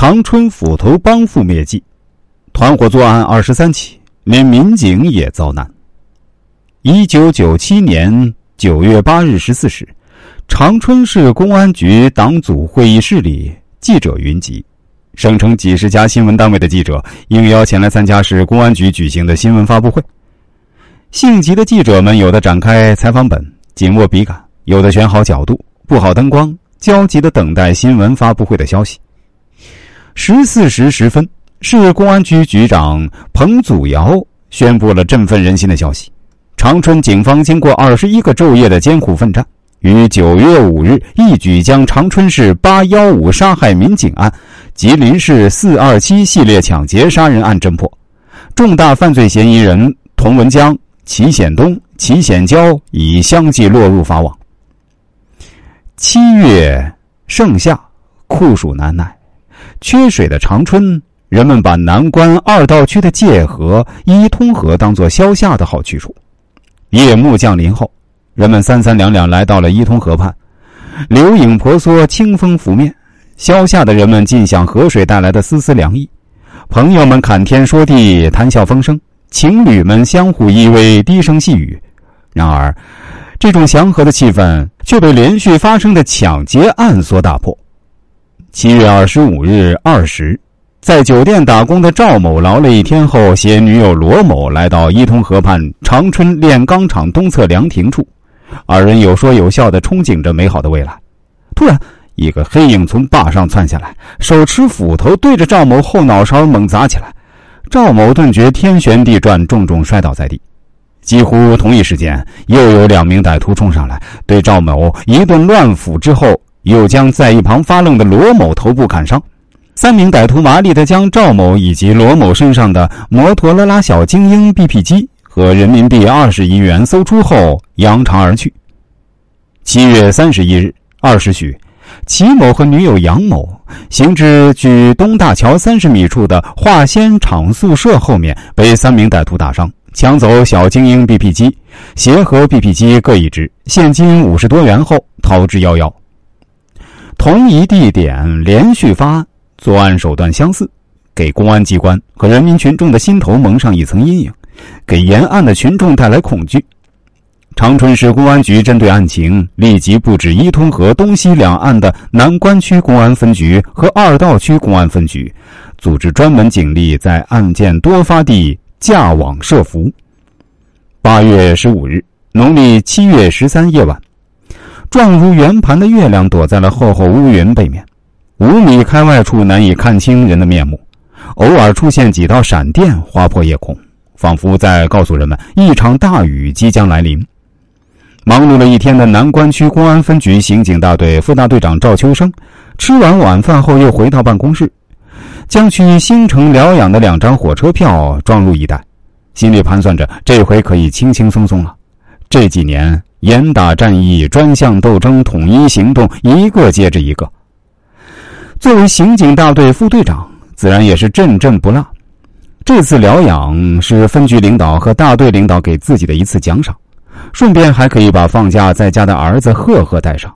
长春斧头帮父灭迹，团伙作案二十三起，连民警也遭难。一九九七年九月八日十四时，长春市公安局党组会议室里，记者云集，声称几十家新闻单位的记者应邀前来参加市公安局举行的新闻发布会。性急的记者们，有的展开采访本，紧握笔杆；有的选好角度，布好灯光，焦急的等待新闻发布会的消息。十四时十分，市公安局局长彭祖尧宣布了振奋人心的消息：长春警方经过二十一个昼夜的艰苦奋战，于九月五日一举将长春市八幺五杀害民警案、吉林市四二七系列抢劫杀人案侦破，重大犯罪嫌疑人童文江、齐显东、齐显娇已相继落入法网。七月盛夏，酷暑难耐。缺水的长春，人们把南关二道区的界河伊通河当作消夏的好去处。夜幕降临后，人们三三两两来到了伊通河畔，柳影婆娑，清风拂面，消夏的人们尽享河水带来的丝丝凉意。朋友们侃天说地，谈笑风生；情侣们相互依偎，低声细语。然而，这种祥和的气氛却被连续发生的抢劫案所打破。七月二十五日二时，在酒店打工的赵某劳累一天后，携女友罗某来到伊通河畔长春炼钢厂东侧凉亭处，二人有说有笑的憧憬着美好的未来。突然，一个黑影从坝上窜下来，手持斧头对着赵某后脑勺猛砸起来，赵某顿觉天旋地转，重重摔倒在地。几乎同一时间，又有两名歹徒冲上来，对赵某一顿乱斧之后。又将在一旁发愣的罗某头部砍伤，三名歹徒麻利地将赵某以及罗某身上的摩托罗拉小精英 BP 机和人民币二十亿元搜出后扬长而去。七月三十一日二时许，齐某和女友杨某行至距东大桥三十米处的化纤厂宿舍后面，被三名歹徒打伤，抢走小精英 BP 机、鞋盒 BP 机各一只，现金五十多元后逃之夭夭。同一地点连续发案，作案手段相似，给公安机关和人民群众的心头蒙上一层阴影，给沿岸的群众带来恐惧。长春市公安局针对案情，立即布置伊通河东西两岸的南关区公安分局和二道区公安分局，组织专门警力在案件多发地架网设伏。八月十五日，农历七月十三夜晚。状如圆盘的月亮躲在了厚厚乌云背面，五米开外处难以看清人的面目，偶尔出现几道闪电划破夜空，仿佛在告诉人们一场大雨即将来临。忙碌了一天的南关区公安分局刑警大队副大队长赵秋生，吃完晚饭后又回到办公室，将去新城疗养的两张火车票装入一袋，心里盘算着这回可以轻轻松松了。这几年。严打战役、专项斗争、统一行动，一个接着一个。作为刑警大队副队长，自然也是阵阵不落。这次疗养是分局领导和大队领导给自己的一次奖赏，顺便还可以把放假在家的儿子赫赫带上，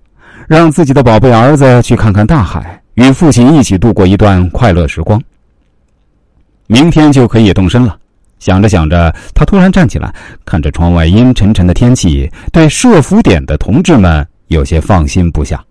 让自己的宝贝儿子去看看大海，与父亲一起度过一段快乐时光。明天就可以动身了。想着想着，他突然站起来，看着窗外阴沉沉的天气，对设伏点的同志们有些放心不下。